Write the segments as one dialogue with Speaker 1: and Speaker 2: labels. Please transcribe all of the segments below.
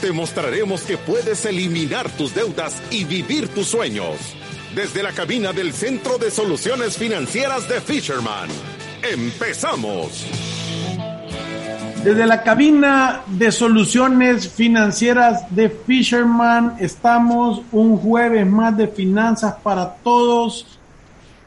Speaker 1: Te mostraremos que puedes eliminar tus deudas y vivir tus sueños. Desde la cabina del Centro de Soluciones Financieras de Fisherman. ¡Empezamos!
Speaker 2: Desde la cabina de soluciones financieras de Fisherman estamos un jueves más de finanzas para todos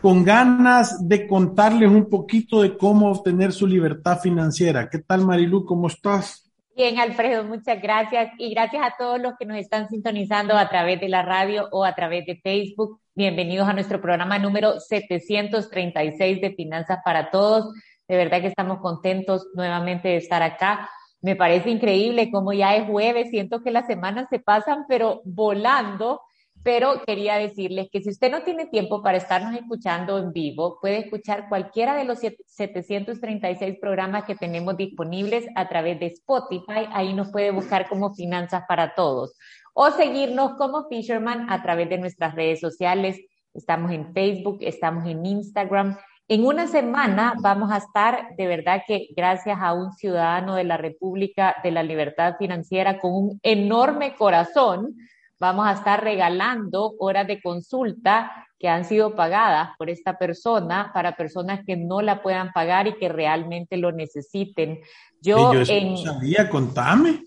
Speaker 2: con ganas de contarles un poquito de cómo obtener su libertad financiera. ¿Qué tal Marilu? ¿Cómo estás?
Speaker 3: Bien, Alfredo, muchas gracias y gracias a todos los que nos están sintonizando a través de la radio o a través de Facebook. Bienvenidos a nuestro programa número 736 de Finanzas para Todos. De verdad que estamos contentos nuevamente de estar acá. Me parece increíble cómo ya es jueves, siento que las semanas se pasan, pero volando. Pero quería decirles que si usted no tiene tiempo para estarnos escuchando en vivo, puede escuchar cualquiera de los 736 programas que tenemos disponibles a través de Spotify. Ahí nos puede buscar como Finanzas para Todos. O seguirnos como Fisherman a través de nuestras redes sociales. Estamos en Facebook, estamos en Instagram en una semana vamos a estar, de verdad que gracias a un ciudadano de la República de la Libertad Financiera con un enorme corazón, vamos a estar regalando horas de consulta que han sido pagadas por esta persona para personas que no la puedan pagar y que realmente lo necesiten.
Speaker 2: Yo, en... sabía, contame.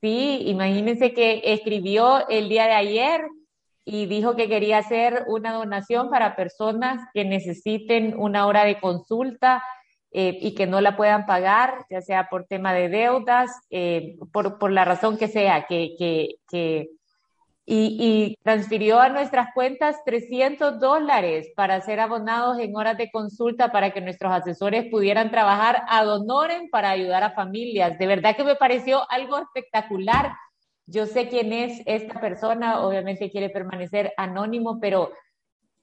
Speaker 3: Sí, imagínense que escribió el día de ayer y dijo que quería hacer una donación para personas que necesiten una hora de consulta eh, y que no la puedan pagar, ya sea por tema de deudas, eh, por, por, la razón que sea, que, que, que y, y, transfirió a nuestras cuentas 300 dólares para ser abonados en horas de consulta para que nuestros asesores pudieran trabajar ad honorem para ayudar a familias. De verdad que me pareció algo espectacular yo sé quién es esta persona, obviamente quiere permanecer anónimo, pero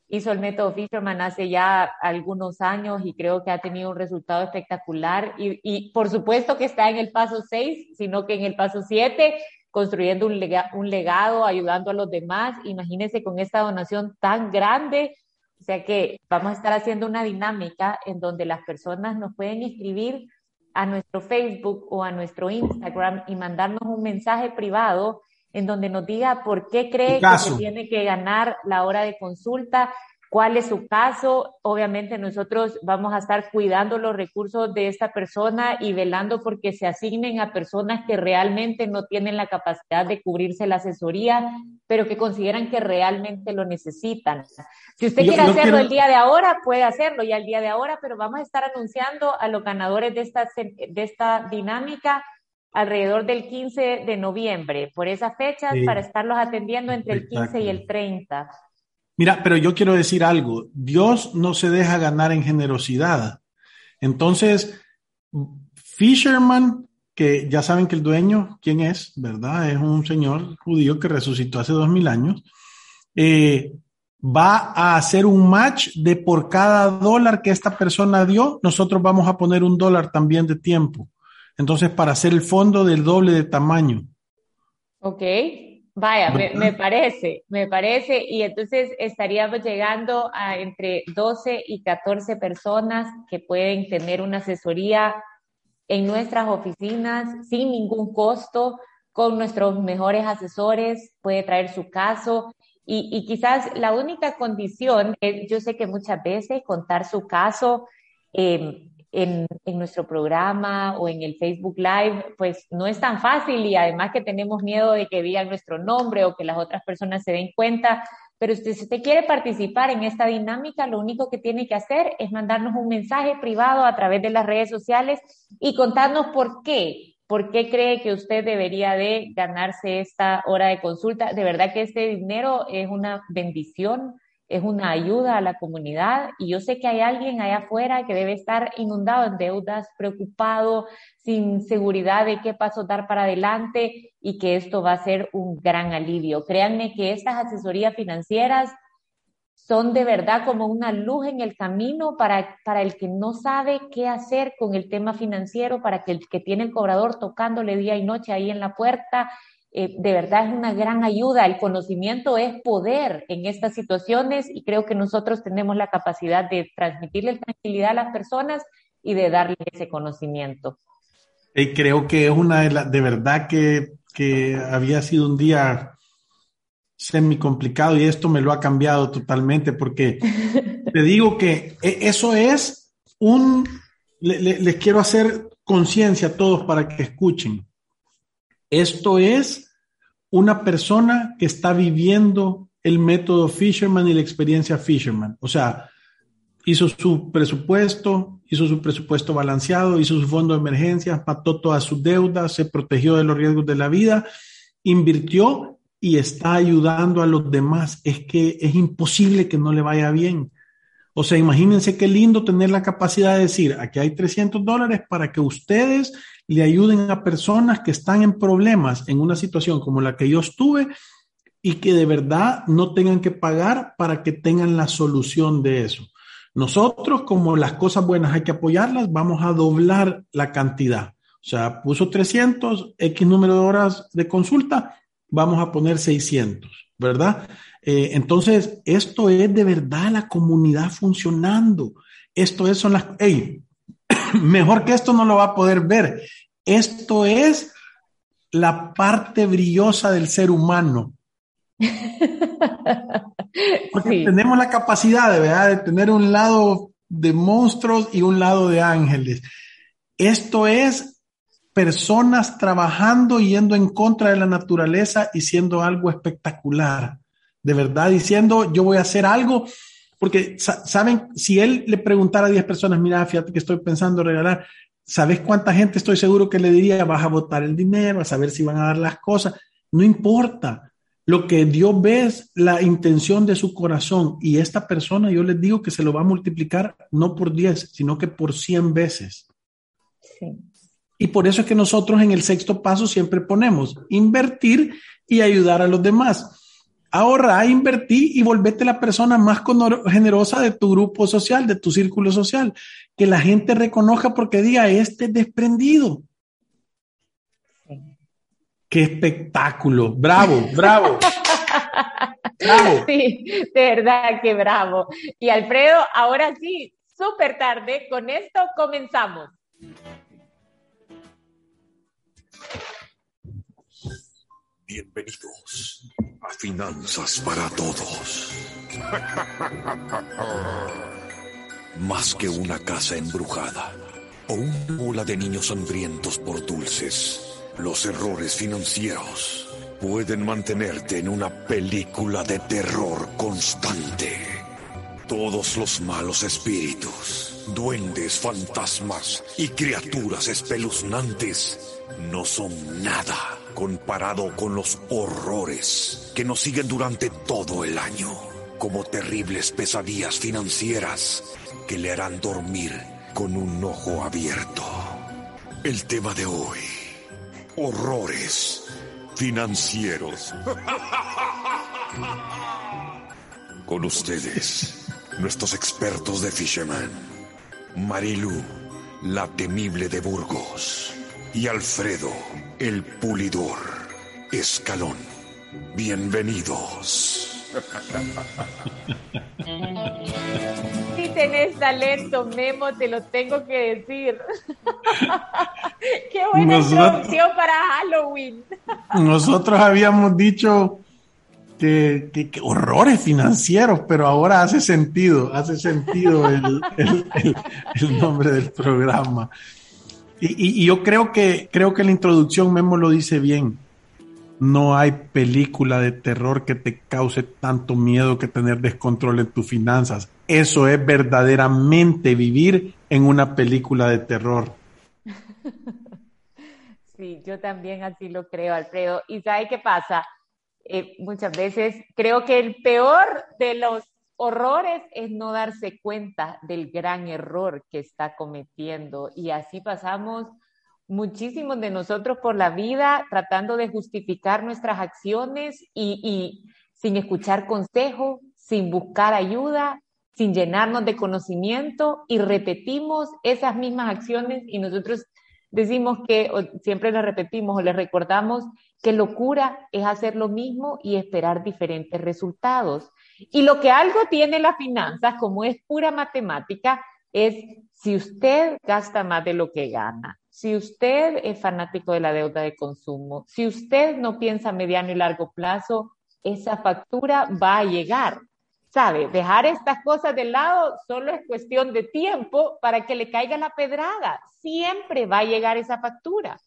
Speaker 3: hizo el método Fisherman hace ya algunos años y creo que ha tenido un resultado espectacular. Y, por supuesto que está en el paso 6, sino que en el paso 7, construyendo un, un legado, ayudando a los demás. Imagínense con esta donación tan grande. O sea que vamos a estar haciendo una dinámica en donde las personas nos pueden escribir a nuestro Facebook o a nuestro Instagram y mandarnos un mensaje privado en donde nos diga por qué cree que se tiene que ganar la hora de consulta cuál es su caso. Obviamente nosotros vamos a estar cuidando los recursos de esta persona y velando porque se asignen a personas que realmente no tienen la capacidad de cubrirse la asesoría, pero que consideran que realmente lo necesitan. Si usted quiere hacerlo el día de ahora, puede hacerlo ya el día de ahora, pero vamos a estar anunciando a los ganadores de esta, de esta dinámica alrededor del 15 de noviembre, por esas fechas, para estarlos atendiendo entre el 15 y el 30.
Speaker 2: Mira, pero yo quiero decir algo, Dios no se deja ganar en generosidad. Entonces, Fisherman, que ya saben que el dueño, ¿quién es? ¿Verdad? Es un señor judío que resucitó hace dos mil años. Eh, va a hacer un match de por cada dólar que esta persona dio, nosotros vamos a poner un dólar también de tiempo. Entonces, para hacer el fondo del doble de tamaño.
Speaker 3: Ok. Vaya, me, parece, me parece, y entonces estaríamos llegando a entre 12 y 14 personas que pueden tener una asesoría en nuestras oficinas sin ningún costo, con nuestros mejores asesores, puede traer su caso. Y, y quizás la única condición es, yo sé que muchas veces contar su caso eh, en, nuestro programa o en el Facebook Live, pues no es tan fácil y además que tenemos miedo de que digan nuestro nombre o que las otras personas se den cuenta. Pero usted, si usted quiere participar en esta dinámica, lo único que tiene que hacer es mandarnos un mensaje privado a través de las redes sociales y contarnos por qué, por qué cree que usted debería de ganarse esta hora de consulta. De verdad que este dinero es una bendición es una ayuda a la comunidad y yo sé que hay alguien allá afuera que debe estar inundado en deudas, preocupado, sin seguridad de qué paso dar para adelante y que esto va a ser un gran alivio. Créanme que estas asesorías financieras son de verdad como una luz en el camino para, para el que no sabe qué hacer con el tema financiero, para que el que tiene el cobrador tocándole día y noche ahí en la puerta eh, de verdad es una gran ayuda. El conocimiento es poder en estas situaciones y creo que nosotros tenemos la capacidad de transmitirle tranquilidad a las personas y de darle ese conocimiento.
Speaker 2: Y creo que es una de las, de verdad que, que había sido un día semi complicado y esto me lo ha cambiado totalmente porque te digo que e, eso es un, les quiero hacer conciencia a todos para que escuchen. Esto es una persona que está viviendo el método Fisherman y la experiencia Fisherman. O sea, hizo su presupuesto, hizo su presupuesto balanceado, hizo su fondo de emergencia, pató todas sus deudas, se protegió de los riesgos de la vida, invirtió y está ayudando a los demás. Es que es imposible que no le vaya bien. O sea, imagínense qué lindo tener la capacidad de decir, aquí hay 300 dólares para que ustedes le ayuden a personas que están en problemas en una situación como la que yo estuve y que de verdad no tengan que pagar para que tengan la solución de eso. Nosotros, como las cosas buenas hay que apoyarlas, vamos a doblar la cantidad. O sea, puso 300, X número de horas de consulta, vamos a poner 600, ¿verdad? Eh, entonces, esto es de verdad la comunidad funcionando. Esto es, son las, hey, mejor que esto no lo va a poder ver. Esto es la parte brillosa del ser humano. Porque tenemos la capacidad de, ¿verdad? de tener un lado de monstruos y un lado de ángeles. Esto es personas trabajando yendo en contra de la naturaleza y siendo algo espectacular de verdad diciendo, yo voy a hacer algo, porque saben, si él le preguntara a 10 personas, mira, fíjate que estoy pensando regalar, ¿sabes cuánta gente estoy seguro que le diría, vas a votar el dinero, a saber si van a dar las cosas? No importa. Lo que Dios ve es la intención de su corazón y esta persona yo les digo que se lo va a multiplicar no por 10, sino que por 100 veces. Y por eso es que nosotros en el sexto paso siempre ponemos invertir y ayudar a los demás ahorra, invertí y volvete la persona más generosa de tu grupo social, de tu círculo social. Que la gente reconozca porque diga, este desprendido. Qué espectáculo. Bravo, bravo.
Speaker 3: bravo. Sí, de verdad que bravo. Y Alfredo, ahora sí, súper tarde, con esto comenzamos.
Speaker 4: Bienvenidos a Finanzas para Todos. Más que una casa embrujada o una ola de niños hambrientos por dulces, los errores financieros pueden mantenerte en una película de terror constante. Todos los malos espíritus, duendes, fantasmas y criaturas espeluznantes no son nada comparado con los horrores que nos siguen durante todo el año, como terribles pesadillas financieras que le harán dormir con un ojo abierto. El tema de hoy, horrores financieros. Con ustedes, nuestros expertos de Fisherman, Marilu, la temible de Burgos y Alfredo, el pulidor. Escalón. Bienvenidos.
Speaker 3: Si tenés talento, Memo, te lo tengo que decir. Qué buena introducción para Halloween.
Speaker 2: nosotros habíamos dicho que, horrores financieros, pero ahora hace sentido, hace sentido el nombre del programa. Y, yo creo que, creo que la introducción Memo lo dice bien. No hay película de terror que te cause tanto miedo que tener descontrol en tus finanzas. Eso es verdaderamente vivir en una película de terror.
Speaker 3: Sí, yo también así lo creo, Alfredo. ¿Y sabe qué pasa? Eh, muchas veces creo que el peor de los horrores es no darse cuenta del gran error que está cometiendo. Y así pasamos muchísimos de nosotros por la vida tratando de justificar nuestras acciones y, sin escuchar consejo, sin buscar ayuda, sin llenarnos de conocimiento y repetimos esas mismas acciones y nosotros decimos que, siempre le repetimos o le recordamos que locura es hacer lo mismo y esperar diferentes resultados. Y lo que algo tiene las finanzas, como es pura matemática, es si usted gasta más de lo que gana, si usted es fanático de la deuda de consumo, si usted no piensa mediano y largo plazo, esa factura va a llegar. ¿Sabe? Dejar estas cosas de lado solo es cuestión de tiempo para que le caiga la pedrada. Siempre va a llegar esa factura.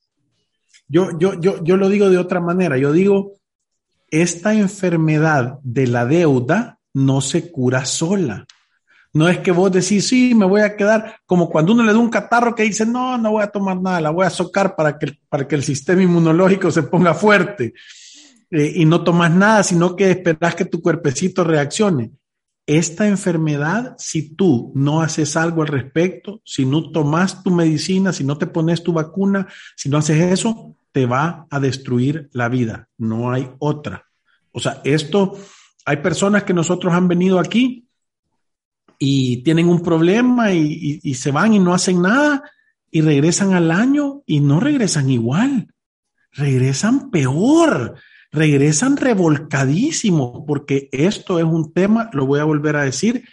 Speaker 2: Yo, yo, yo, yo lo digo de otra manera. Yo digo, esta enfermedad de la deuda no se cura sola. No es que vos decís, sí, me voy a quedar como cuando uno le da un catarro que dice, no, no voy a tomar nada, la voy a socar para que, para que el sistema inmunológico se ponga fuerte. Eh, y no tomas nada, sino que esperas que tu cuerpecito reaccione. Esta enfermedad, si tú no haces algo al respecto, si no tomas tu medicina, si no te pones tu vacuna, si no haces eso, te va a destruir la vida. No hay otra. O sea, esto, hay personas que nosotros han venido aquí y tienen un problema y, y se van y no hacen nada y regresan al año y no regresan igual, regresan peor regresan revolcadísimos, porque esto es un tema, lo voy a volver a decir,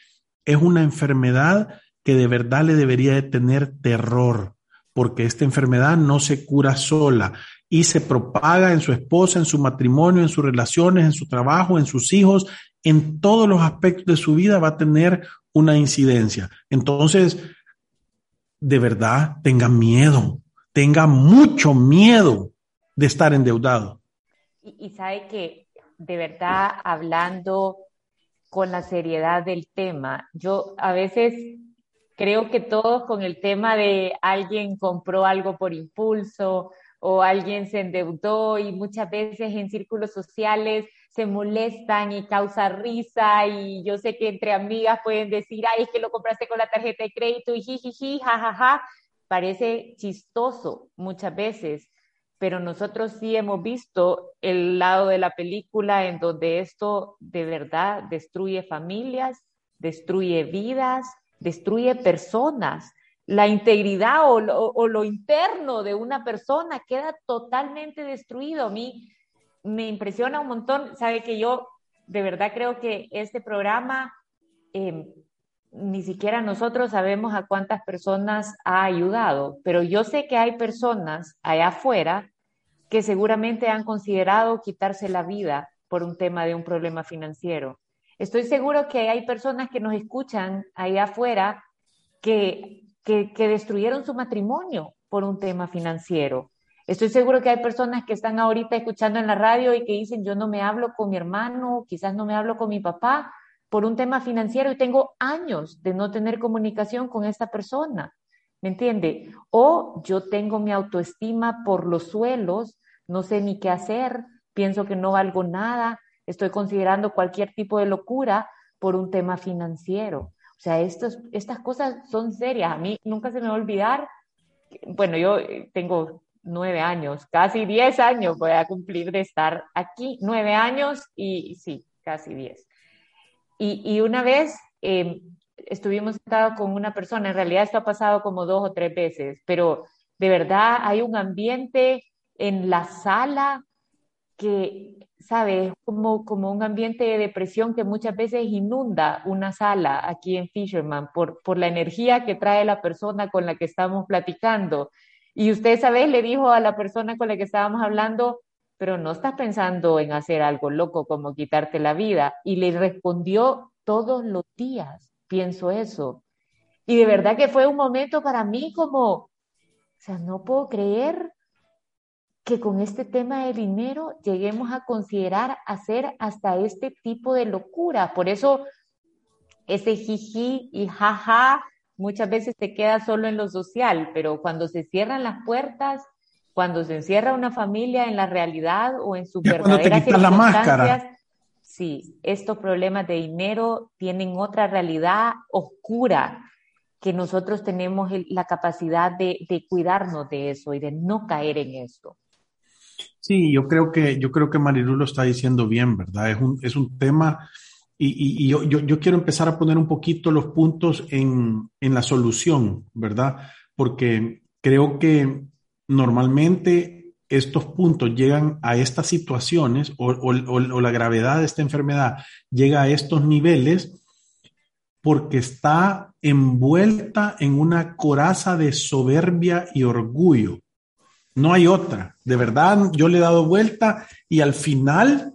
Speaker 2: es una enfermedad que de verdad le debería de tener terror, porque esta enfermedad no se cura sola y se propaga en su esposa, en su matrimonio, en sus relaciones, en su trabajo, en sus hijos, en todos los aspectos de su vida va a tener una incidencia. Entonces, de verdad, tenga miedo, tenga mucho miedo de estar endeudado.
Speaker 3: Y, sabe que de verdad hablando con la seriedad del tema, yo a veces creo que todos con el tema de alguien compró algo por impulso o alguien se endeudó y muchas veces en círculos sociales se molestan y causa risa y yo sé que entre amigas pueden decir, ay, es que lo compraste con la tarjeta de crédito y jijiji, jajaja, parece chistoso muchas veces, pero nosotros sí hemos visto el lado de la película en donde esto de verdad destruye familias, destruye vidas, destruye personas. La integridad o lo, interno de una persona queda totalmente destruido. A mí me impresiona un montón. Sabe que yo de verdad creo que este programa em, ni siquiera nosotros sabemos a cuántas personas ha ayudado, pero yo sé que hay personas allá afuera que seguramente han considerado quitarse la vida por un tema de un problema financiero. Estoy seguro que hay personas que nos escuchan allá afuera que, que, que destruyeron su matrimonio por un tema financiero. Estoy seguro que hay personas que están ahorita escuchando en la radio y que dicen, yo no me hablo con mi hermano, quizás no me hablo con mi papá por un tema financiero y tengo años de no tener comunicación con esta persona. ¿Me entiende? O yo tengo mi autoestima por los suelos, no sé ni qué hacer, pienso que no valgo nada, estoy considerando cualquier tipo de locura por un tema financiero. O sea, estos, estas cosas son serias. A mí nunca se me va a olvidar. Bueno, yo eh, tengo nueve años, casi diez años voy a cumplir de estar aquí, nueve años y sí, casi diez. Y, una vez eh, estuvimos sentados con una persona, en realidad esto ha pasado como dos o tres veces, pero de verdad hay un ambiente en la sala que, ¿sabes? Como, como un ambiente de depresión que muchas veces inunda una sala aquí en Fisherman por, por la energía que trae la persona con la que estamos platicando. Y usted, ¿sabes? Le dijo a la persona con la que estábamos hablando, pero no estás pensando en hacer algo loco como quitarte la vida. Y le respondió todos los días, pienso eso. Y de verdad que fue un momento para mí como, o sea, no puedo creer que con este tema de dinero lleguemos a considerar hacer hasta este tipo de locura. Por eso ese jiji y jaja muchas veces te queda solo en lo social, pero cuando se cierran las puertas, cuando se encierra una familia en la realidad o en su
Speaker 2: verdadera la máscara.
Speaker 3: sí, estos problemas de dinero tienen otra realidad oscura que nosotros tenemos la capacidad de, cuidarnos de eso y de no caer en esto.
Speaker 2: Sí, yo creo que, yo creo que Marilu lo está diciendo bien, ¿verdad? Es un, es un tema y, yo, yo, quiero empezar a poner un poquito los puntos en, en la solución, ¿verdad? Porque creo que normalmente estos puntos llegan a estas situaciones o, o, o, la gravedad de esta enfermedad llega a estos niveles porque está envuelta en una coraza de soberbia y orgullo. No hay otra. De verdad, yo le he dado vuelta y al final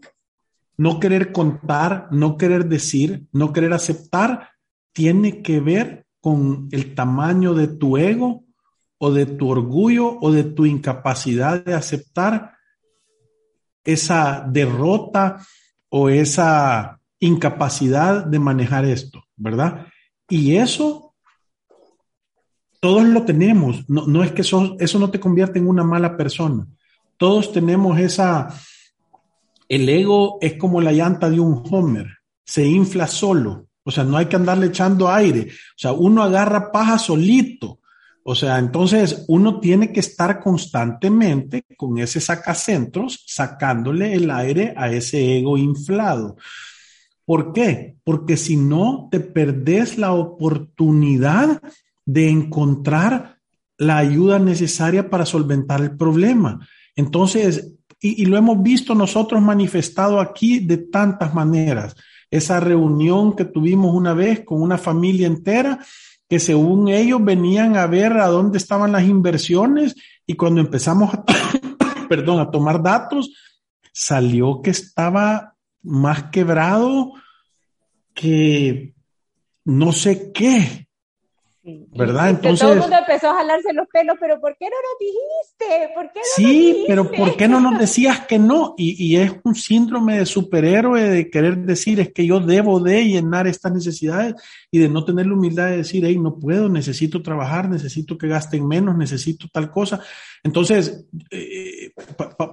Speaker 2: no querer contar, no querer decir, no querer aceptar, tiene que ver con el tamaño de tu ego o de tu orgullo o de tu incapacidad de aceptar esa derrota o esa incapacidad de manejar esto, ¿verdad? Y eso todos lo tenemos, no, es que eso, eso no te convierte en una mala persona. Todos tenemos esa, el ego es como la llanta de un Homer, se infla solo, o sea, no hay que andarle echando aire, o sea, uno agarra paja solito, o sea, entonces uno tiene que estar constantemente con ese sacacentros sacándole el aire a ese ego inflado. ¿Por qué? Porque si no, te perdés la oportunidad de encontrar la ayuda necesaria para solventar el problema. Entonces, y, lo hemos visto nosotros manifestado aquí de tantas maneras. Esa reunión que tuvimos una vez con una familia entera, que según ellos venían a ver a dónde estaban las inversiones y cuando empezamos a, perdón, a tomar datos, salió que estaba más quebrado que no sé qué. ¿Verdad?
Speaker 3: Entonces. Todo el mundo empezó a jalarse los pelos, pero ¿por qué no nos dijiste? ¿Por qué no
Speaker 2: sí, pero ¿por qué no nos decías que no? Y, y, es un síndrome de superhéroe de querer decir es que yo debo de llenar estas necesidades y de no tener la humildad de decir, hey, no puedo, necesito trabajar, necesito que gasten menos, necesito tal cosa. Entonces, eh,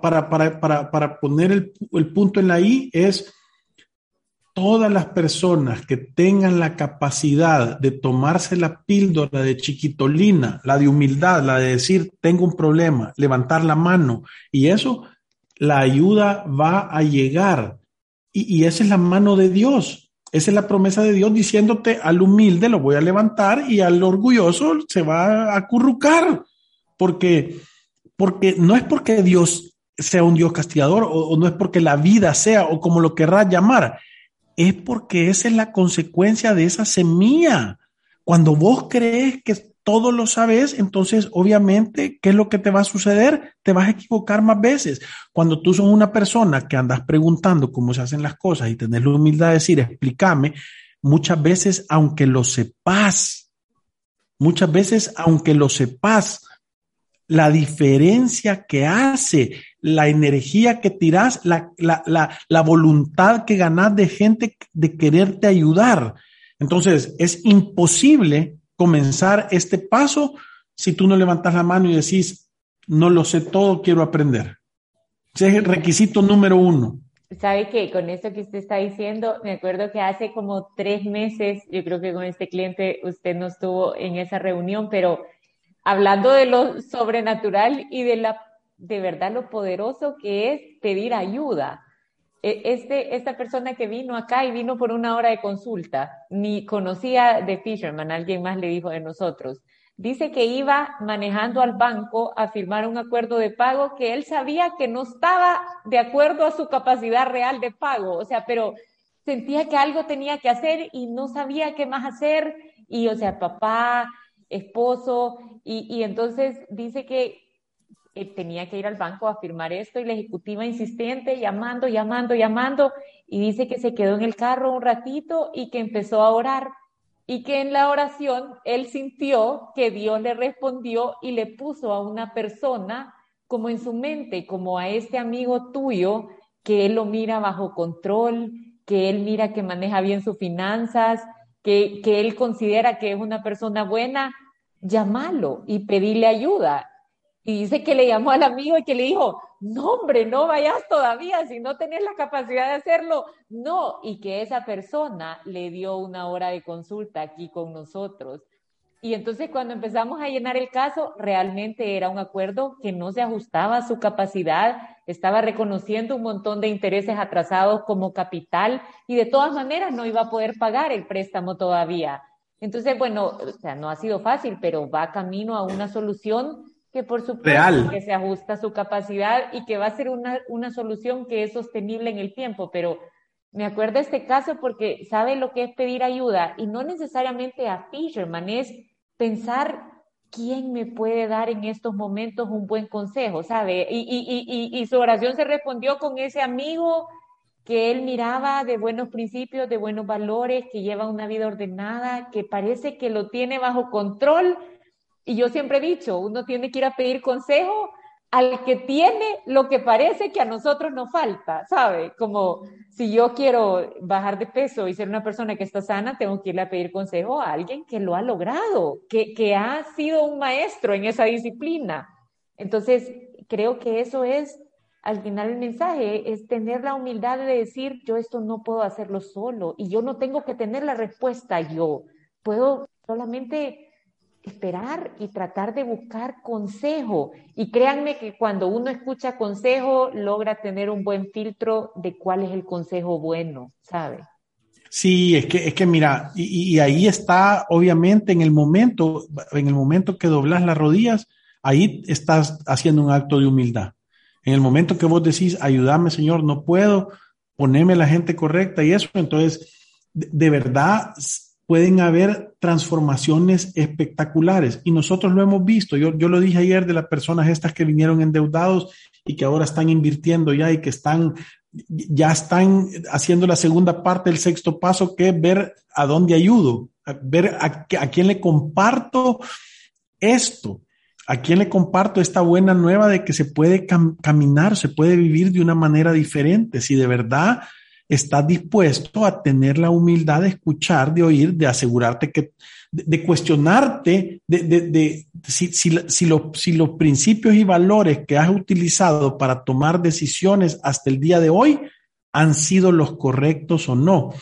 Speaker 2: para, para, para, para, poner el, el punto en la I es todas las personas que tengan la capacidad de tomarse la píldora de chiquitolina, la de humildad, la de decir, tengo un problema, levantar la mano, y eso, la ayuda va a llegar. Y, esa es la mano de Dios. Esa es la promesa de Dios diciéndote al humilde lo voy a levantar y al orgulloso se va a acurrucar. Porque, porque no es porque Dios sea un Dios castigador o, o no es porque la vida sea o como lo querrás llamar, es porque esa es la consecuencia de esa semilla. Cuando vos crees que todo lo sabes, entonces obviamente, ¿qué es lo que te va a suceder? Te vas a equivocar más veces. Cuando tú sos una persona que andas preguntando cómo se hacen las cosas y tenés la humildad de decir, explícame, muchas veces, aunque lo sepas, muchas veces, aunque lo sepas, la diferencia que hace, la energía que tiras, la, la, voluntad que ganas de gente de quererte ayudar. Entonces, es imposible comenzar este paso si tú no levantas la mano y decís, no lo sé todo, quiero aprender. Ese es el requisito número uno.
Speaker 3: ¿Sabe qué? Con esto que usted está diciendo, me acuerdo que hace como tres meses, yo creo que con este cliente usted no estuvo en esa reunión, pero hablando de lo sobrenatural y de la de verdad lo poderoso que es pedir ayuda. E, este, esta persona que vino acá y vino por una hora de consulta, ni conocía de Fisherman, alguien más le dijo de nosotros. Dice que iba manejando al banco a firmar un acuerdo de pago que él sabía que no estaba de acuerdo a su capacidad real de pago, o sea, pero sentía que algo tenía que hacer y no sabía qué más hacer. Y, o sea, papá, esposo, y, entonces dice que eh, tenía que ir al banco a firmar esto y la ejecutiva insistente, llamando, llamando, llamando, y dice que se quedó en el carro un ratito y que empezó a orar y que en la oración él sintió que Dios le respondió y le puso a una persona como en su mente, como a este amigo tuyo, que él lo mira bajo control, que él mira que maneja bien sus finanzas, que, él considera que es una persona buena, llámalo y pedirle ayuda. Y dice que le llamó al amigo y que le dijo, no hombre, no vayas todavía, si no tenés la capacidad de hacerlo, no. Y que esa persona le dio una hora de consulta aquí con nosotros. Y entonces cuando empezamos a llenar el caso, realmente era un acuerdo que no se ajustaba a su capacidad, estaba reconociendo un montón de intereses atrasados como capital y de todas maneras no iba a poder pagar el préstamo todavía. Entonces, bueno, o sea, no ha sido fácil, pero va camino a una solución que por supuesto que se ajusta a su capacidad y que va a ser una, una solución que es sostenible en el tiempo, pero me acuerdo de este caso porque sabe lo que es pedir ayuda y no necesariamente a Fisherman, es pensar quién me puede dar en estos momentos un buen consejo, ¿sabe? Y, y, y, y, su oración se respondió con ese amigo que él miraba de buenos principios, de buenos valores, que lleva una vida ordenada, que parece que lo tiene bajo control y yo siempre he dicho, uno tiene que ir a pedir consejo al que tiene lo que parece que a nosotros nos falta, ¿sabe? Como si yo quiero bajar de peso y ser una persona que está sana, tengo que ir a pedir consejo a alguien que lo ha logrado, que, que ha sido un maestro en esa disciplina. Entonces, creo que eso es, al final el mensaje, es tener la humildad de decir, yo esto no puedo hacerlo solo y yo no tengo que tener la respuesta yo, puedo solamente esperar y tratar de buscar consejo. Y créanme que cuando uno escucha consejo, logra tener un buen filtro de cuál es el consejo bueno, ¿sabe?
Speaker 2: Sí, es que, es que mira, y, ahí está, obviamente, en el momento, en el momento que doblas las rodillas, ahí estás haciendo un acto de humildad. En el momento que vos decís, ayúdame, Señor, no puedo, poneme la gente correcta y eso, entonces, de verdad, pueden haber transformaciones espectaculares. Y nosotros lo hemos visto. Yo, yo lo dije ayer de las personas estas que vinieron endeudados y que ahora están invirtiendo ya y que están, ya están haciendo la segunda parte del sexto paso, que es ver a dónde ayudo, ver a, a quién le comparto esto. ¿A quién le comparto esta buena nueva de que se puede caminar, se puede vivir de una manera diferente? Si de verdad estás dispuesto a tener la humildad de escuchar, de oír, de asegurarte que, de, cuestionarte de, de, si, si, si, si los principios y valores que has utilizado para tomar decisiones hasta el día de hoy han sido los correctos o no.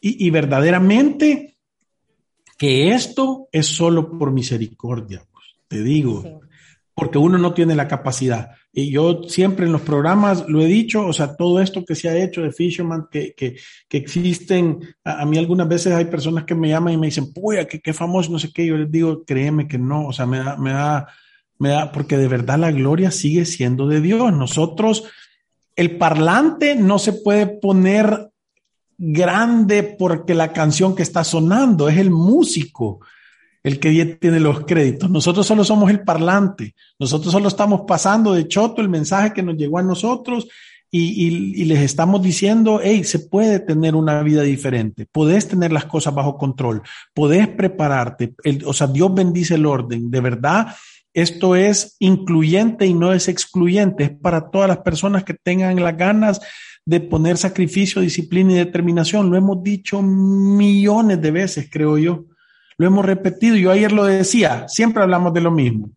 Speaker 2: Y, y verdaderamente que esto es solo por misericordia, pues, te digo, porque uno no tiene la capacidad. Y yo siempre en los programas lo he dicho, o sea, todo esto que se ha hecho de Fisherman, que, que, existen, a, mí algunas veces hay personas que me llaman y me dicen, puya, qué, qué famoso, no sé qué, yo les digo, créeme que no, o sea, me da, me da, me da, porque de verdad la gloria sigue siendo de Dios. Nosotros, el parlante no se puede poner grande porque la canción que está sonando es el músico el que tiene los créditos. Nosotros solo somos el parlante. Nosotros solo estamos pasando de choto el mensaje que nos llegó a nosotros y, les estamos diciendo, hey, se puede tener una vida diferente. Podés tener las cosas bajo control. Podés prepararte. o sea, Dios bendice el orden. De verdad, esto es incluyente y no es excluyente. Es para todas las personas que tengan las ganas de poner sacrificio, disciplina y determinación. Lo hemos dicho millones de veces, creo yo. Lo hemos repetido, yo ayer lo decía, siempre hablamos de lo mismo.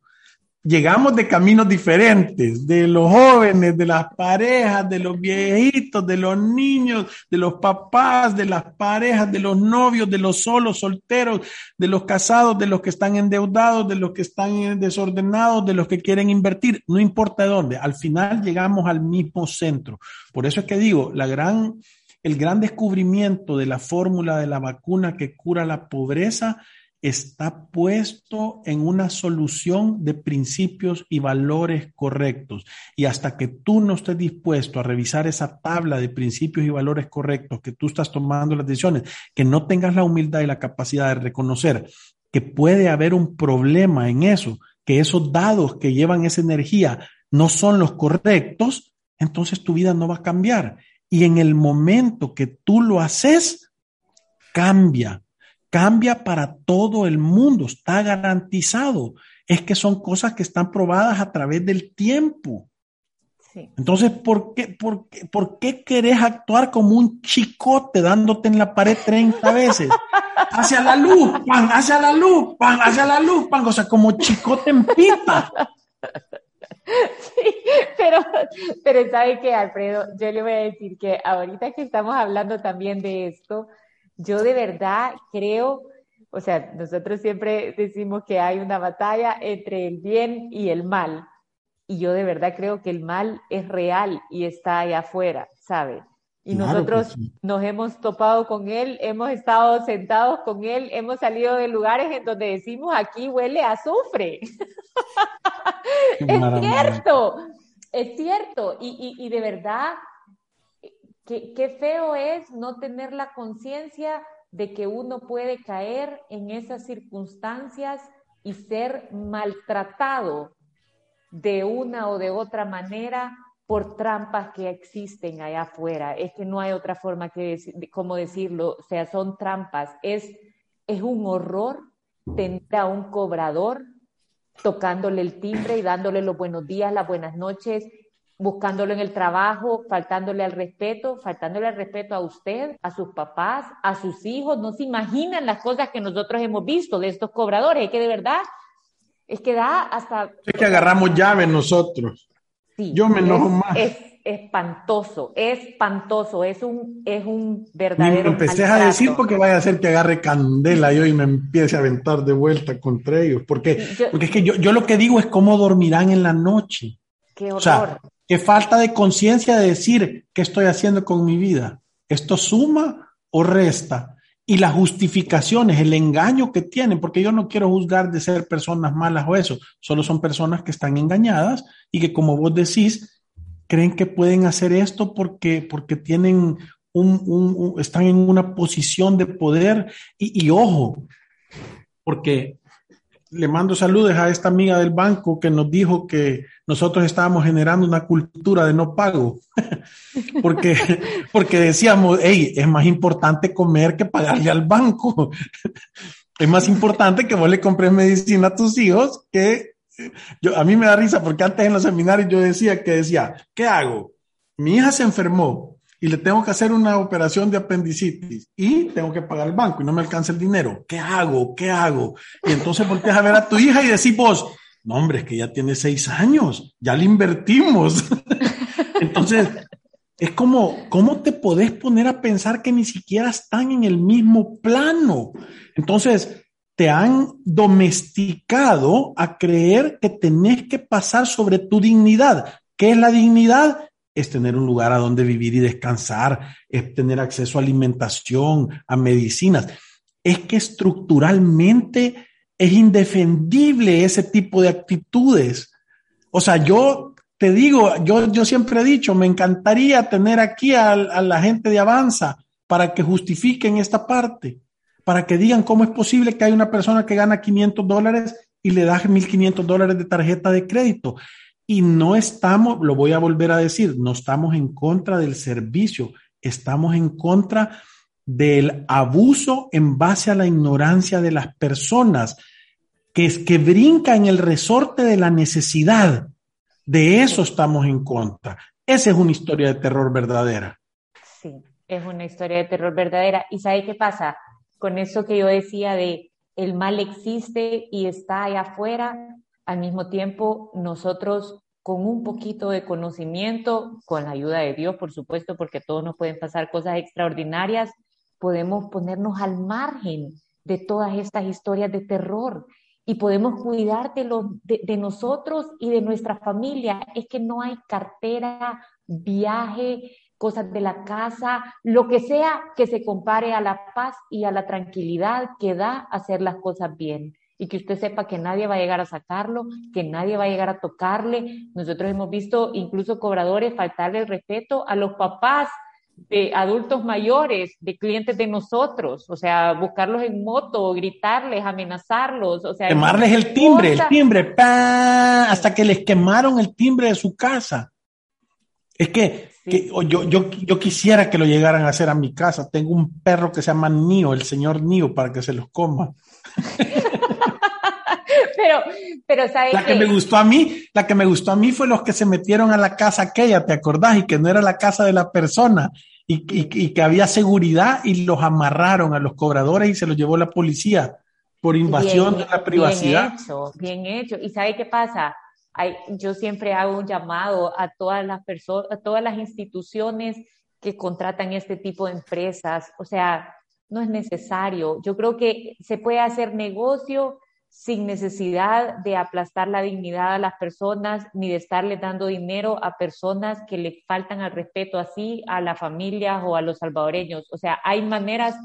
Speaker 2: Llegamos de caminos diferentes, de los jóvenes, de las parejas, de los viejitos, de los niños, de los papás, de las parejas, de los novios, de los solos, solteros, de los casados, de los que están endeudados, de los que están desordenados, de los que quieren invertir, no importa de dónde, al final llegamos al mismo centro. Por eso es que digo, la gran el gran descubrimiento de la fórmula de la vacuna que cura la pobreza está puesto en una solución de principios y valores correctos. Y hasta que tú no estés dispuesto a revisar esa tabla de principios y valores correctos que tú estás tomando las decisiones, que no tengas la humildad y la capacidad de reconocer que puede haber un problema en eso, que esos dados que llevan esa energía no son los correctos, entonces tu vida no va a cambiar. Y en el momento que tú lo haces, cambia, cambia para todo el mundo, está garantizado. Es que son cosas que están probadas a través del tiempo. Entonces, ¿por qué, por, qué, ¿por qué querés actuar como un chicote dándote en la pared 30 veces? Hacia la luz, pan, hacia la luz, pan, hacia la luz, pan, o sea, como chicote en pipa.
Speaker 3: Sí, pero, pero sabe que, Alfredo, yo le voy a decir que ahorita que estamos hablando también de esto, yo de verdad creo, o sea, nosotros siempre decimos que hay una batalla entre el bien y el mal. Y yo de verdad creo que el mal es real y está allá afuera, ¿sabe? Y nosotros nos hemos topado con él, hemos estado sentados con él, hemos salido de lugares en donde decimos aquí huele a azufre. es cierto, es cierto. Y, y, de verdad, qué, qué feo es no tener la conciencia de que uno puede caer en esas circunstancias y ser maltratado de una o de otra manera por trampas que existen allá afuera. Es que no hay otra forma que como decirlo, o sea, son trampas. Es, es un horror tener a un cobrador tocándole el timbre y dándole los buenos días, las buenas noches, buscándolo en el trabajo, faltándole al respeto, faltándole al respeto a usted, a sus papás, a sus hijos. No se imaginan las cosas que nosotros hemos visto de estos cobradores, que de verdad es que da hasta...
Speaker 2: Es que agarramos llaves nosotros. Sí, Yo me enojo más.
Speaker 3: Es espantoso, espantoso, es un, es un verdadero.
Speaker 2: me empecé a decir porque vaya a ser que agarre candela yo y me empiece a aventar de vuelta contra ellos. Porque, porque es que yo, yo, lo que digo es cómo dormirán en la noche.
Speaker 3: Qué horror.
Speaker 2: O sea, qué falta de conciencia de decir qué estoy haciendo con mi vida. ¿Esto suma o resta? Y las justificaciones, el engaño que tienen, porque yo no quiero juzgar de ser personas malas o eso, solo son personas que están engañadas y que como vos decís, creen que pueden hacer esto porque, porque tienen un, un, están en una posición de poder. Y ojo, porque le mando saludos a esta amiga del banco que nos dijo que nosotros estábamos generando una cultura de no pago, porque, porque decíamos, hey, es más importante comer que pagarle al banco. es más importante que vos le compres medicina a tus hijos que a mí me da risa porque antes en los seminarios yo decía que decía, ¿qué hago? Mi hija se enfermó, y le tengo que hacer una operación de apendicitis y tengo que pagar el banco y no me alcanza el dinero. ¿Qué hago? ¿Qué hago? Y entonces volteas a ver a tu hija y decís vos, no hombre, es que ya tiene seis años, ya le invertimos. entonces, es como, ¿cómo te podés poner a pensar que ni siquiera están en el mismo plano? Entonces, te han domesticado a creer que tenés que pasar sobre tu dignidad. ¿Qué es la dignidad? Es tener un lugar a donde vivir y descansar, es tener acceso a alimentación, a medicinas. Es que estructuralmente es indefendible ese tipo de actitudes. O sea, yo te digo, yo, yo siempre he dicho, me encantaría tener aquí a, a la gente de Avanza para que justifiquen esta parte, para que digan cómo es posible que hay una persona que gana 500 dólares y le da 1.500 dólares de tarjeta de crédito. Y no estamos, lo voy a volver a decir, no estamos en contra del servicio, estamos en contra del abuso en base a la ignorancia de las personas, que es que brinca en el resorte de la necesidad. De eso estamos en contra. Esa es una historia de terror verdadera.
Speaker 3: Sí, es una historia de terror verdadera. ¿Y sabe qué pasa? Con eso que yo decía de el mal existe y está allá afuera, al mismo tiempo nosotros con un poquito de conocimiento, con la ayuda de Dios, por supuesto, porque todos nos pueden pasar cosas extraordinarias, podemos ponernos al margen de todas estas historias de terror y podemos cuidar de, de, nosotros y de nuestra familia. Es que no hay cartera, viaje, cosas de la casa, lo que sea que se compare a la paz y a la tranquilidad que da hacer las cosas bien y que usted sepa que nadie va a llegar a sacarlo, que nadie va a llegar a tocarle. Nosotros hemos visto incluso cobradores faltarle el respeto a los papás de adultos mayores, de clientes de nosotros, o sea, buscarlos en moto, gritarles, amenazarlos, o sea,
Speaker 2: quemarles el timbre, el timbre, hasta que les quemaron el timbre de su casa. Es que, yo, yo, yo, quisiera que lo llegaran a hacer a mi casa. Tengo un perro que se llama Nio, el señor Nio, para que se los coma.
Speaker 3: pero, pero ¿sabes
Speaker 2: La que, me gustó a mí, la que me gustó a mí fue los que se metieron a la casa aquella, ¿te acordás? Y que no era la casa de la persona. Y, y, que había seguridad y los amarraron a los cobradores y se los llevó la policía por invasión de la privacidad.
Speaker 3: Bien hecho, bien hecho. ¿Y sabe qué pasa? yo siempre hago un llamado a todas las personas, a todas las instituciones que contratan este tipo de empresas. O sea, no es necesario. Yo creo que se puede hacer negocio sin necesidad de aplastar la dignidad a las personas ni de estarle dando dinero a personas que le faltan al respeto así a las familias o a los salvadoreños. O sea, hay maneras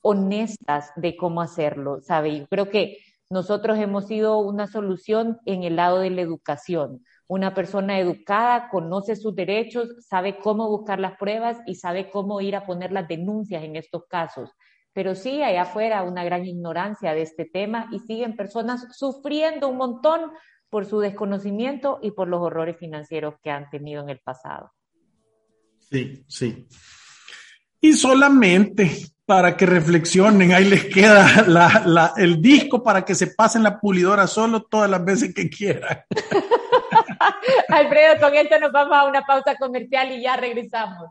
Speaker 3: honestas de cómo hacerlo, ¿sabe? Yo creo que nosotros hemos sido una solución en el lado de la educación. Una persona educada conoce sus derechos, sabe cómo buscar las pruebas y sabe cómo ir a poner las denuncias en estos casos. Pero sí, hay afuera una gran ignorancia de este tema y siguen personas sufriendo un montón por su desconocimiento y por los horrores financieros que han tenido en el pasado.
Speaker 2: Sí, sí. Y solamente para que reflexionen, ahí les queda el disco para que se pasen la pulidora solo todas las veces que quieran.
Speaker 3: Alfredo, con esto nos vamos a una pausa comercial y ya regresamos.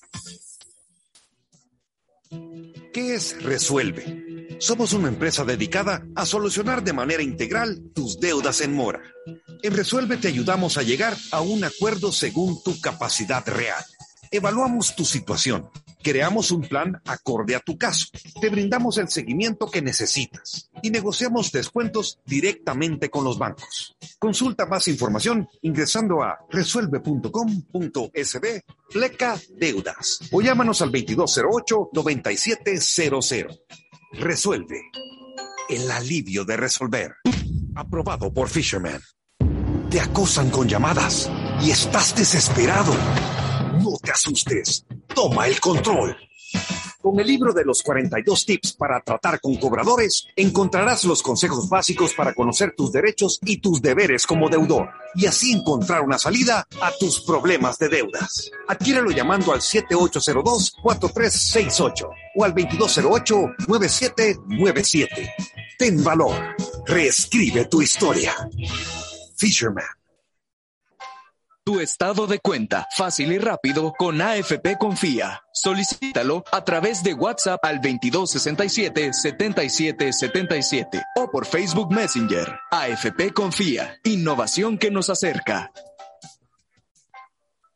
Speaker 4: ¿Qué es Resuelve? Somos una empresa dedicada a solucionar de manera integral tus deudas en mora. En Resuelve te ayudamos a llegar a un acuerdo según tu capacidad real. Evaluamos tu situación Creamos un plan acorde a tu caso. Te brindamos el seguimiento que necesitas y negociamos descuentos directamente con los bancos. Consulta más información ingresando a resuelve.com.sb pleca deudas o llámanos al 2208-9700. Resuelve. El alivio de resolver. Aprobado por Fisherman. Te acosan con llamadas y estás desesperado. No te asustes. Toma el control. Con el libro de los 42 tips para tratar con cobradores, encontrarás los consejos básicos para conocer tus derechos y tus deberes como deudor, y así encontrar una salida a tus problemas de deudas. Adquiérelo llamando al 7802-4368 o al 2208-9797. Ten valor. Reescribe tu historia. Fisherman.
Speaker 5: Tu estado de cuenta, fácil y rápido con AFP Confía. Solicítalo a través de WhatsApp al 2267-7777 o por Facebook Messenger. AFP Confía, innovación que nos acerca.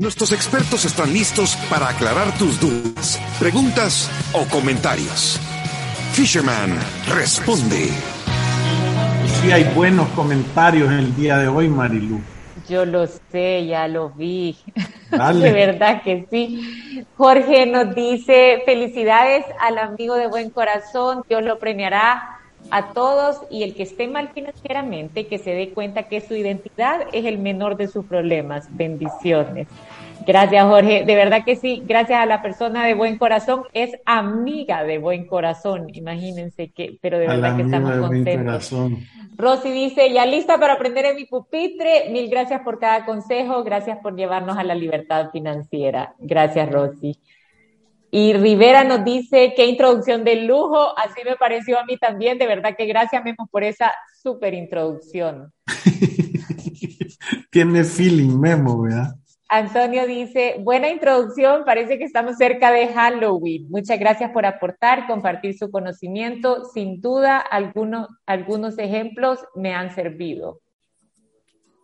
Speaker 4: Nuestros expertos están listos para aclarar tus dudas, preguntas o comentarios. Fisherman responde.
Speaker 2: Sí, hay buenos comentarios el día de hoy, Marilu.
Speaker 3: Yo lo sé, ya lo vi. de verdad que sí. Jorge nos dice, felicidades al amigo de buen corazón, Dios lo premiará a todos y el que esté mal financieramente, que se dé cuenta que su identidad es el menor de sus problemas. Bendiciones. Gracias, Jorge. De verdad que sí, gracias a la persona de buen corazón, es amiga de buen corazón. Imagínense que, pero de verdad que estamos contentos. Rosy dice, ya lista para aprender en mi pupitre. Mil gracias por cada consejo. Gracias por llevarnos a la libertad financiera. Gracias, Rosy. Y Rivera nos dice, qué introducción de lujo, así me pareció a mí también, de verdad que gracias Memo por esa súper introducción.
Speaker 2: Tiene feeling Memo, ¿verdad?
Speaker 3: Antonio dice, buena introducción, parece que estamos cerca de Halloween. Muchas gracias por aportar, compartir su conocimiento. Sin duda, algunos, algunos ejemplos me han servido.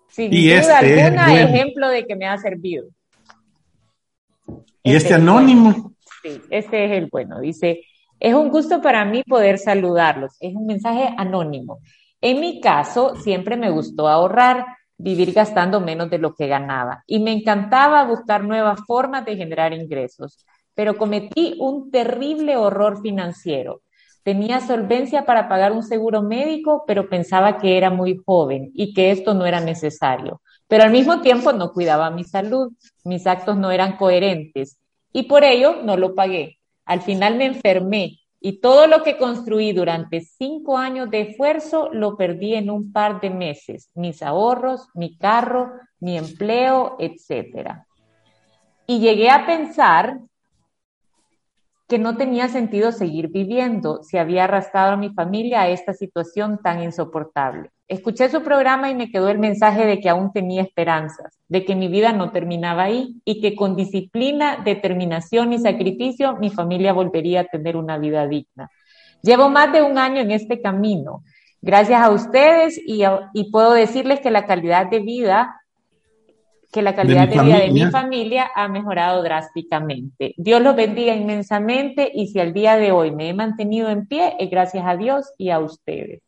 Speaker 3: Sin duda este alguna, ejemplo de que me ha servido.
Speaker 2: ¿Y este, este anónimo?
Speaker 3: Sí, este es el bueno. Dice, es un gusto para mí poder saludarlos. Es un mensaje anónimo. En mi caso, siempre me gustó ahorrar vivir gastando menos de lo que ganaba. Y me encantaba buscar nuevas formas de generar ingresos, pero cometí un terrible horror financiero. Tenía solvencia para pagar un seguro médico, pero pensaba que era muy joven y que esto no era necesario. Pero al mismo tiempo no cuidaba mi salud, mis actos no eran coherentes y por ello no lo pagué. Al final me enfermé y todo lo que construí durante cinco años de esfuerzo lo perdí en un par de meses, mis ahorros, mi carro, mi empleo, etc. Y llegué a pensar que no tenía sentido seguir viviendo si había arrastrado a mi familia a esta situación tan insoportable. Escuché su programa y me quedó el mensaje de que aún tenía esperanzas, de que mi vida no terminaba ahí y que con disciplina, determinación y sacrificio mi familia volvería a tener una vida digna. Llevo más de un año en este camino. Gracias a ustedes y, y puedo decirles que la calidad de vida que la calidad de, vida de mi familia ha mejorado drásticamente. Dios los bendiga inmensamente y si al día de hoy me he mantenido en pie es gracias a Dios y a ustedes.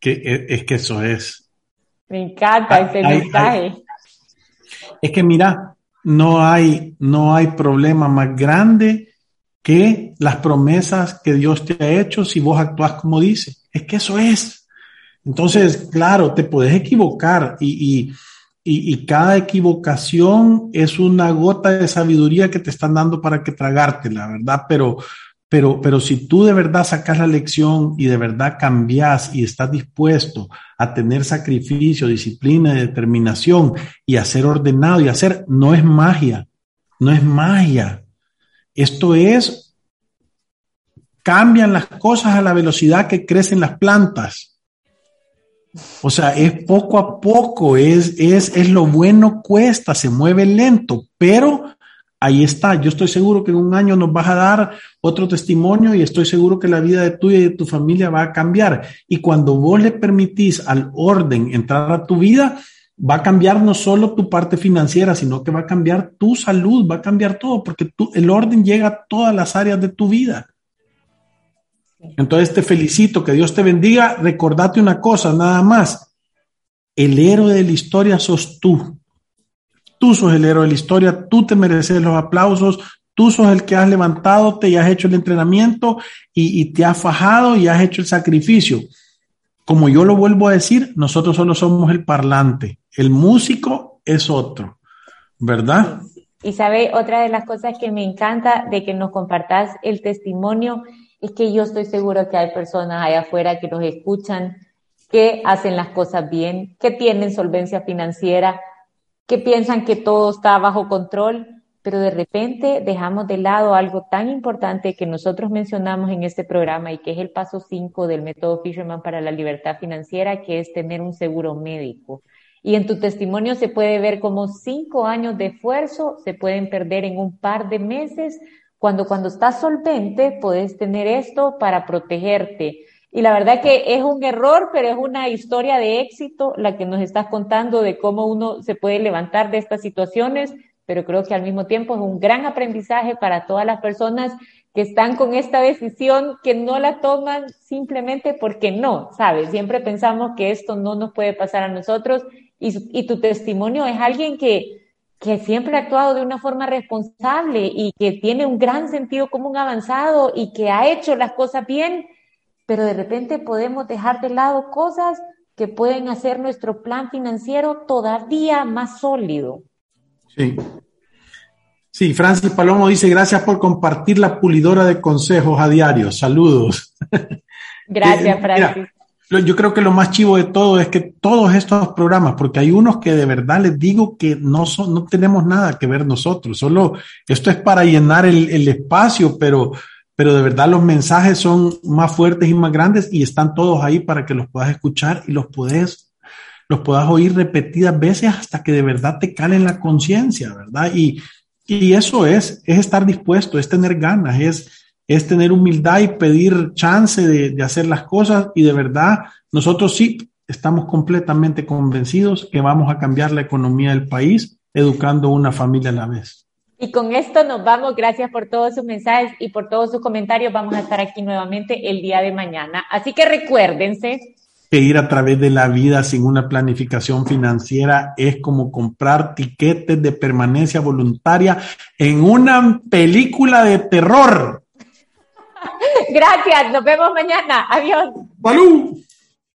Speaker 2: Que, e, es que eso es.
Speaker 3: Me encanta ese mensaje.
Speaker 2: es que mira, no hay, no hay problema más grande que las promesas que Dios te ha hecho si vos actúas como dice. Es que eso es. Entonces, claro, te puedes equivocar y y, cada equivocación es una gota de sabiduría que te están dando para que tragarte, la ¿verdad? Pero, pero, pero si tú de verdad sacas la lección y de verdad cambias y estás dispuesto a tener sacrificio, disciplina, determinación y a ser ordenado y hacer, no es magia, no es magia. Esto es, cambian las cosas a la velocidad que crecen las plantas. O sea, es poco a poco, es, es, es lo bueno cuesta, se mueve lento, pero ahí está. Yo estoy seguro que en un año nos vas a dar otro testimonio y estoy seguro que la vida de tuya y de tu familia va a cambiar. Y cuando vos le permitís al orden entrar a tu vida, va a cambiar no solo tu parte financiera, sino que va a cambiar tu salud, va a cambiar todo, porque el orden llega a todas las áreas de tu vida. Entonces te felicito, que Dios te bendiga. Recordate una cosa, nada más. El héroe de la historia sos tú. Tú sos el héroe de la historia, tú te mereces los aplausos, tú sos el que has levantado, te y has hecho el entrenamiento y, te has fajado y has hecho el sacrificio. Como yo lo vuelvo a decir, nosotros solo somos el parlante, el músico es otro, ¿verdad?
Speaker 3: Y sabe, otra de las cosas que me encanta de que nos compartas el testimonio es que yo estoy seguro que hay personas allá afuera que nos escuchan, que hacen las cosas bien, que tienen solvencia financiera, que piensan que todo está bajo control, pero de repente dejamos de lado algo tan importante que nosotros mencionamos en este programa y que es el paso 5 del método Fisherman para la libertad financiera, que es tener un seguro médico. Y en tu testimonio se puede ver cómo cinco años de esfuerzo se pueden perder en un par de meses cuando cuando estás solvente puedes tener esto para protegerte. Y la verdad que es un error, pero es una historia de éxito la que nos estás contando de cómo uno se puede levantar de estas situaciones, pero creo que al mismo tiempo es un gran aprendizaje para todas las personas que están con esta decisión, que no la toman simplemente porque no, ¿sabes? Siempre pensamos que esto no nos puede pasar a nosotros y, tu testimonio es alguien que, que siempre ha actuado de una forma responsable y que tiene un gran sentido común avanzado y que ha hecho las cosas bien, pero de repente podemos dejar de lado cosas que pueden hacer nuestro plan financiero todavía más sólido.
Speaker 2: Sí. Sí, Francis Palomo dice, gracias por compartir la pulidora de consejos a diario. Saludos.
Speaker 3: Gracias, eh, Francis
Speaker 2: yo creo que lo más chivo de todo es que todos estos programas, porque hay unos que de verdad les digo que no son, no tenemos nada que ver nosotros, solo esto es para llenar el, el espacio, pero, pero de verdad los mensajes son más fuertes y más grandes y están todos ahí para que los puedas escuchar y los puedes los puedas oír repetidas veces hasta que de verdad te cale en la conciencia, ¿verdad? Y, y eso es, es estar dispuesto, es tener ganas, es, es tener humildad y pedir chance de, de hacer las cosas y de verdad nosotros sí estamos completamente convencidos que vamos a cambiar la economía del país educando una familia a la vez.
Speaker 3: Y con esto nos vamos. Gracias por todos sus mensajes y por todos sus comentarios. Vamos a estar aquí nuevamente el día de mañana. Así que recuérdense.
Speaker 2: Que ir a través de la vida sin una planificación financiera es como comprar tiquetes de permanencia voluntaria en una película de terror.
Speaker 3: Gracias. Nos vemos mañana. Adiós.
Speaker 2: ¡Salud!